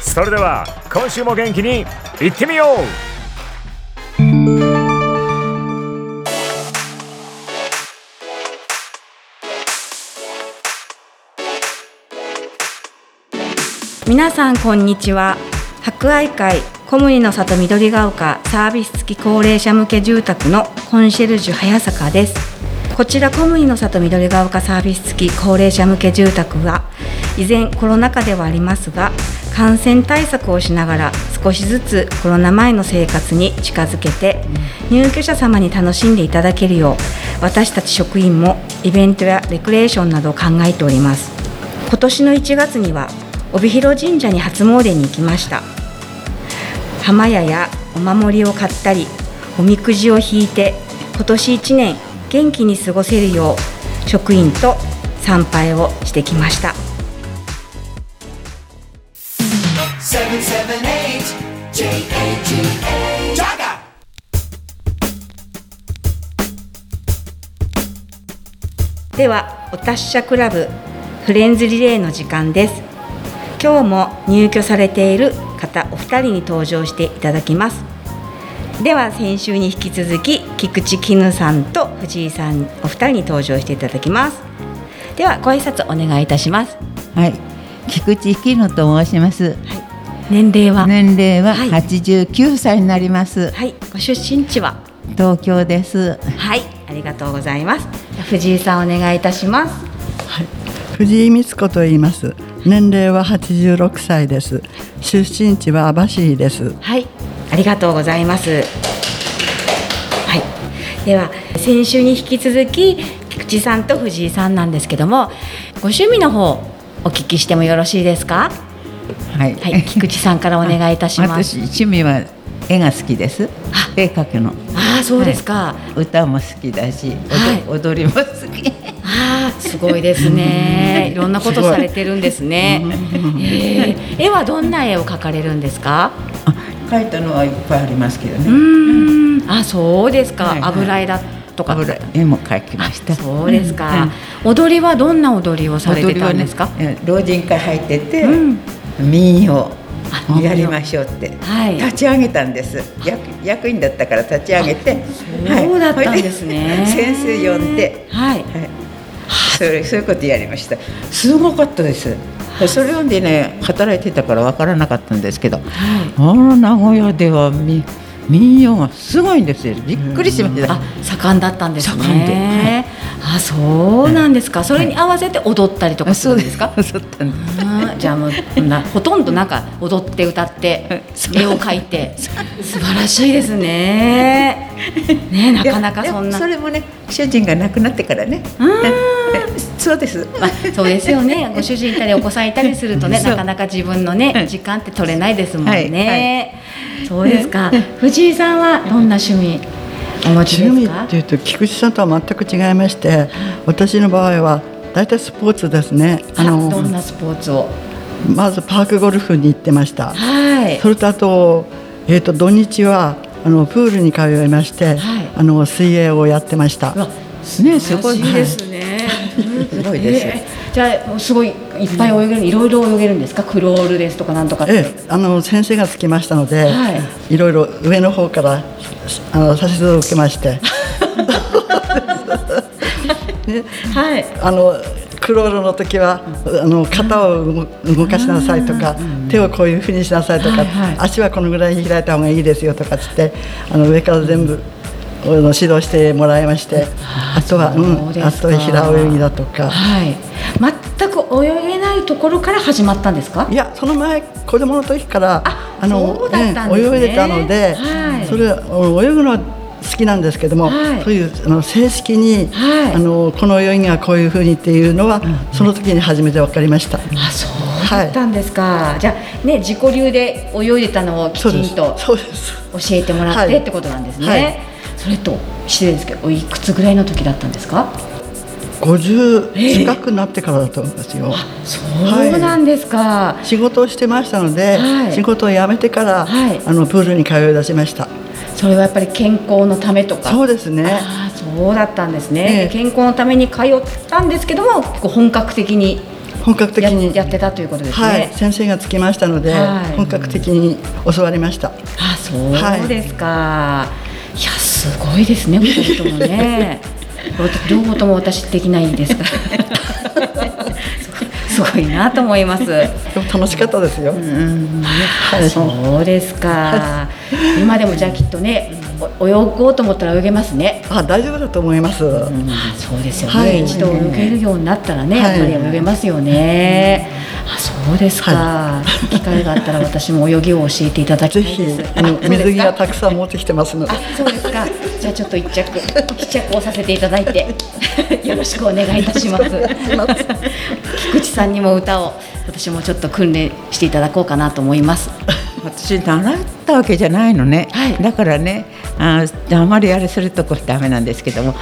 それでは今週も元気にいってみよう。皆さんこんにちは。博愛会小麦の里緑が丘サービス付き高齢者向け住宅のコンシェルジュ早坂です。こちら小麦の里緑が丘サービス付き高齢者向け住宅は依然コロナ禍ではありますが感染対策をしながら少しずつコロナ前の生活に近づけて入居者様に楽しんでいただけるよう私たち職員もイベントやレクレーションなどを考えております。今年の1月には帯広神社に初詣に行きました。浜屋やお守りを買ったりおみくじを引いて今年1年元気に過ごせるよう職員と参拝をしてきましたではお達者クラブフレンズリレーの時間です。今日も入居されている方お二人に登場していただきます。では先週に引き続き菊池絹さんと藤井さんお二人に登場していただきます。ではご挨拶お願いいたします。はい。菊池絹と申します、はい、年齢は？年齢は89歳になります。はい。ご出身地は？東京です。はい。ありがとうございます藤井さんお願いいたします。はい。藤井光子と言います。年齢は86歳です。出身地は網走です。はい。ありがとうございます。はい。では先週に引き続き菊池さんと藤井さんなんですけどもご趣味の方お聞きしてもよろしいですか？はい、はい、菊池さんからお願いいたします。趣味は絵が好きです。絵描くの。ああそうですか、はい、歌も好きだし、はい、踊りも好き。ああすごいですね。いろんなことされてるんですね、えー、絵はどんな絵を描かれるんですか？描いたのはいっぱいありますけどね。うん。あそうですか、はいはい、油絵だとか。絵も描きました。そうですか、うん、踊りはどんな踊りをされてたんですか、ね、老人会入ってて、うん、民謡 やりましょうって、はい、立ち上げたんです。役役員だったから立ち上げて。そうだったんですね、先生呼んで、はい、はい、それそういうことやりました。すごかったです。それ読んでね働いてたから分からなかったんですけど、はい、あら名古屋ではみ民謡がすごいんですよ。びっくりしました、あ盛んだったんですね、はい、あそうなんですか、それに合わせて踊ったりとかす。るんですか、じゃあもうなほとんどなんか踊って歌って絵を描いて。素晴らしいですねねなかなかそんな。それもね主人が亡くなってからね。そうです、まあ、そうですよね。ご主人いたりお子さんいたりするとねなかなか自分のね時間って取れないですもんね、はい。はい。そうですか。藤井さんはどんな趣味お持ちですか？っていうと菊池さんとは全く違いまして、私の場合は大体スポーツですね。あのどんなスポーツを？まずパークゴルフに行ってました。はい。それとあとえっ、ー、と土日はあのプールに通いまして、はい、あの水泳をやってました。ねすごい。ですね。すごいです。えー、じゃあすごいいっぱい泳げる、いろいろ泳げるんですか？クロールですとかなんとかええ、あの先生がつきましたので、はい、いろいろ上の方からあの指図を受けまして。ね、はい、あのクロールの時はあの肩を動かしなさいとか手をこういうふうにしなさいとか、足はこのぐらいに開いた方がいいですよとかつってあの上から全部。指導してもらいましてあとは、うん、あとは平泳ぎだとか、はい、全く泳げないところから始まったんですか？いやその前子供の時からあの、ね、泳いでたので、はい、それ泳ぐのは好きなんですけども、はい、そういうあの正式に、はい、あのこの泳ぎがこういうふうにっていうのは、うん、その時に初めて分かりました。あそうだったんですか、はい、じゃあね自己流で泳いでたのをきちんと教えてもらってってことなんですね。それと失礼ですけどいくつぐらいの時だったんですか？50近くなってからだと思いますよ。そうなんですか、はい、仕事をしてましたので、はい、仕事を辞めてから、はい、あのプールに通い出しました。それはやっぱり健康のためとか。そうですね。あそうだったんですね、えー、健康のために通ったんですけども、結構本格的に。本格的にやってたということですね。はい、先生がつきましたので、本格的に教わりました。あ、そうですか。いや、すごいですね、二人ともね。両方とも私できないんですから すごいなと思います。楽しかったですよ。うん、はい、そうですか。今でもじゃあきっとね、泳ごうと思ったら泳げますね。あ、大丈夫だと思います。うん、そうですよね、はい、一度泳げるようになったらね、やっぱり泳げますよね。あ、そうですか、はい、機会があったら私も泳ぎを教えていただきたいです。あの水着がたくさん持ってきてますので。そうですか。じゃあちょっと一着試着をさせていただいて よろしくお願いいたします。菊池さんにも歌を私もちょっと訓練していただこうかなと思います。私習ったわけじゃないのね、はい、だからねああまりあれするとこダメなんですけども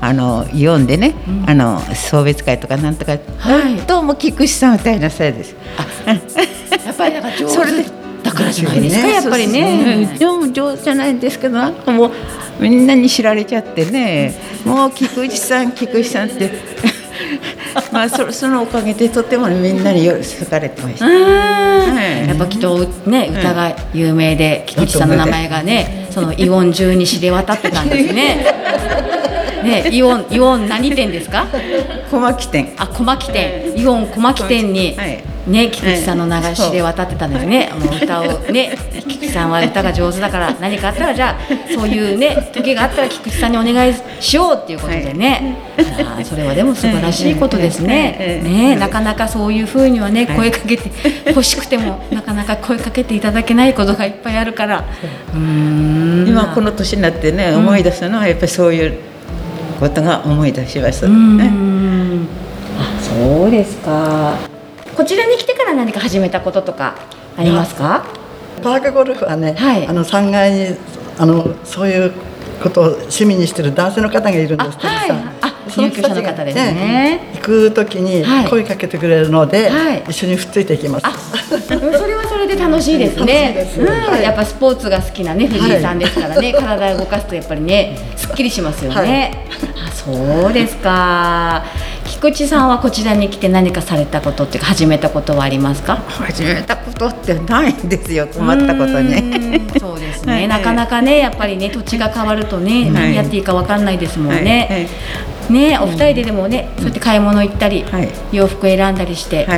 あの読んでね、うん、あの送別会とかなんとか、はい、どうも菊池さん歌いなさいです。あやっぱりなんか上手それで。だからじゃないですか、ね、やっぱりね。でも上手じゃないんですけどなんかもうみんなに知られちゃってね。もう菊池さん菊池さんって。まあそそのおかげでとてもみんなに好かれてました。やっぱきっとね歌が有名で菊池さんの名前がねそのイオン中に知れ渡ってたんですね。ね、イオン、イオン何店ですか？小牧店。あ、小牧店、イオン小牧店に。ね、菊池さんの流しで渡ってたんですね。もう歌をね、菊池さんは歌が上手だから、何かあったら、じゃあ、そういうね、時があったら、菊池さんにお願いしようっていうことでね。はい、あ、それはでも素晴らしいことですね。ね、なかなかそういうふうにはね、声かけて欲しくても、なかなか声かけていただけないことがいっぱいあるから。うん。今この年になってね、思い出すのは、やっぱりそういう。ことが思い出します。あそうですか。こちらに来てから何か始めたこととかありますか？パークゴルフはね、はい、あの3階にあのそういうことを趣味にしてる男性の方がいるんです。はい、あ、その方ですね。行く時に声かけてくれるので、はい、一緒にふっついていきます。それはそれで楽しいですね。うん、やっぱスポーツが好きなね藤井さんですからね、体を動かすとやっぱりねすっきりしますよね。あ、そうですか。菊池さんはこちらに来て何かされたことっていうか始めたことはありますか？始めたことってないんですよ。困ったことに。そうですね。なかなかねやっぱりね土地が変わるとね、何やっていいかわかんないですもんね。ねお二人ででもね、そうやって買い物行ったり、洋服選んだりして。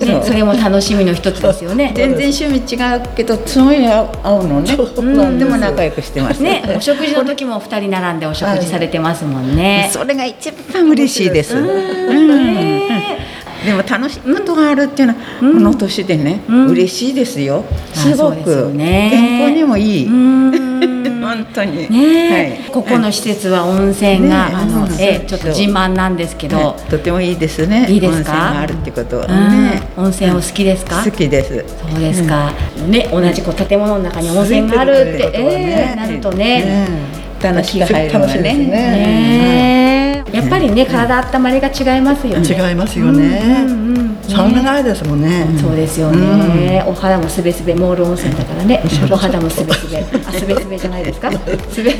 ね、それも楽しみの一つですよね。全然趣味違うけど、そういう合うのね。うん、でも仲良くしてます。ね、お食事の時も二人並んでお食事されてますもんね。それが一番嬉しいです。うんでも楽しいことがあるっていうのは、この年でね、嬉ししいですよ。すごく、健康にもいい。本当に。ね、ここの施設は温泉が、あの、え、ちょっと自慢なんですけど。とてもいいですね。いいですか？あるってことはね。温泉お好きですか？好きです。そうですか。ね、同じこう建物の中に温泉があるって、ええ、なるとね。楽しいが入るのね。やっぱりね、体温まりが違いますよね。違いますよね、寒ないですもんね、そうですよね、お肌もすべすべモール温泉だからね。お肌もすべすべ。あすべすべじゃないですか？すべ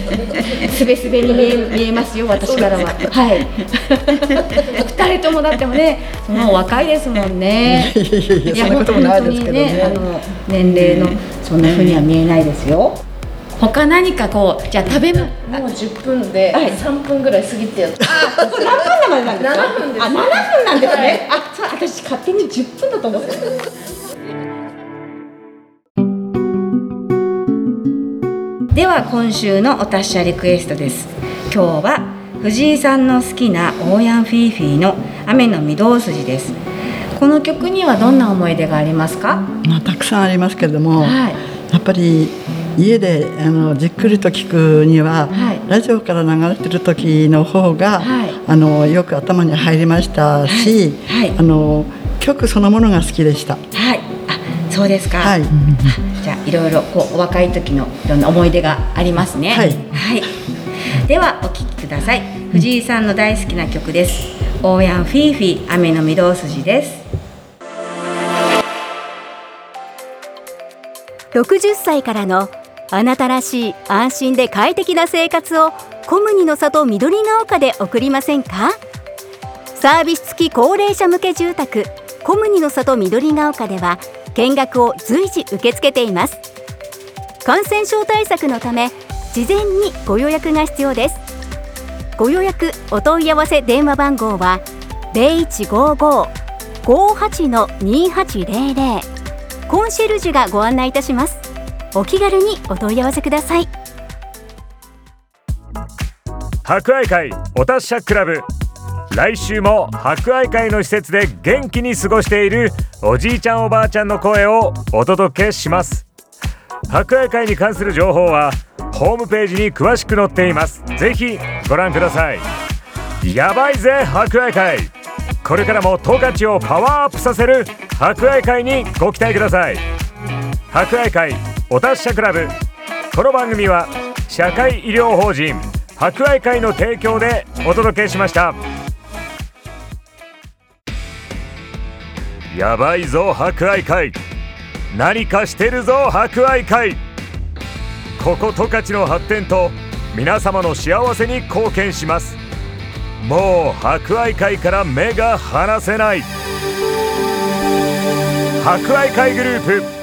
すべすべに見え見えますよ私からは。はい。二人ともだってもねもう若いですもんね。いや本当にねあの年齢のそんなふうには見えないですよ、他何かこうじゃあ食べももう10分で3分ぐらい過ぎてやあ何分までなんですか？7分ですあ7分なんですね、あそう私勝手に10分だと思って。では今週のお達者リクエストです。今日は藤井さんの好きなオーヤンフィーフィーの雨の御堂筋です。この曲にはどんな思い出がありますか？まあ、たくさんありますけれども、はい。やっぱり家であのじっくりと聞くには、はいラジオから流れてる時の方が、はいあのよく頭に入りましたし、はいはいあの曲そのものが好きでした。はいあそうですか、はい、じゃあいろいろこうお若い時のいろんな思い出がありますね。はいではお聴きください。藤井さんの大好きな曲です。オーヤンフィーフィー雨の御堂筋です。60歳からのあなたらしい安心で快適な生活をコムニの里緑が丘で送りませんか？サービス付き高齢者向け住宅コムニの里緑が丘では見学を随時受け付けています。感染症対策のため事前にご予約が必要です。ご予約お問い合わせ電話番号は0155-58-2800コンシェルジュがご案内いたします。お気軽にお問い合わせください。博愛会お達者クラブ。来週も博愛会の施設で元気に過ごしているおじいちゃんおばあちゃんの声をお届けします。博愛会に関する情報はホームページに詳しく載っています。ぜひご覧ください。やばいぜ博愛会。これからも十勝をパワーアップさせる博愛会にご期待ください。博愛会お達者クラブ。この番組は社会医療法人博愛会の提供でお届けしました。やばいぞ博愛会。何かしてるぞ博愛会。ここ十勝の発展と皆様の幸せに貢献します。もう博愛会から目が離せない。博愛会グループ。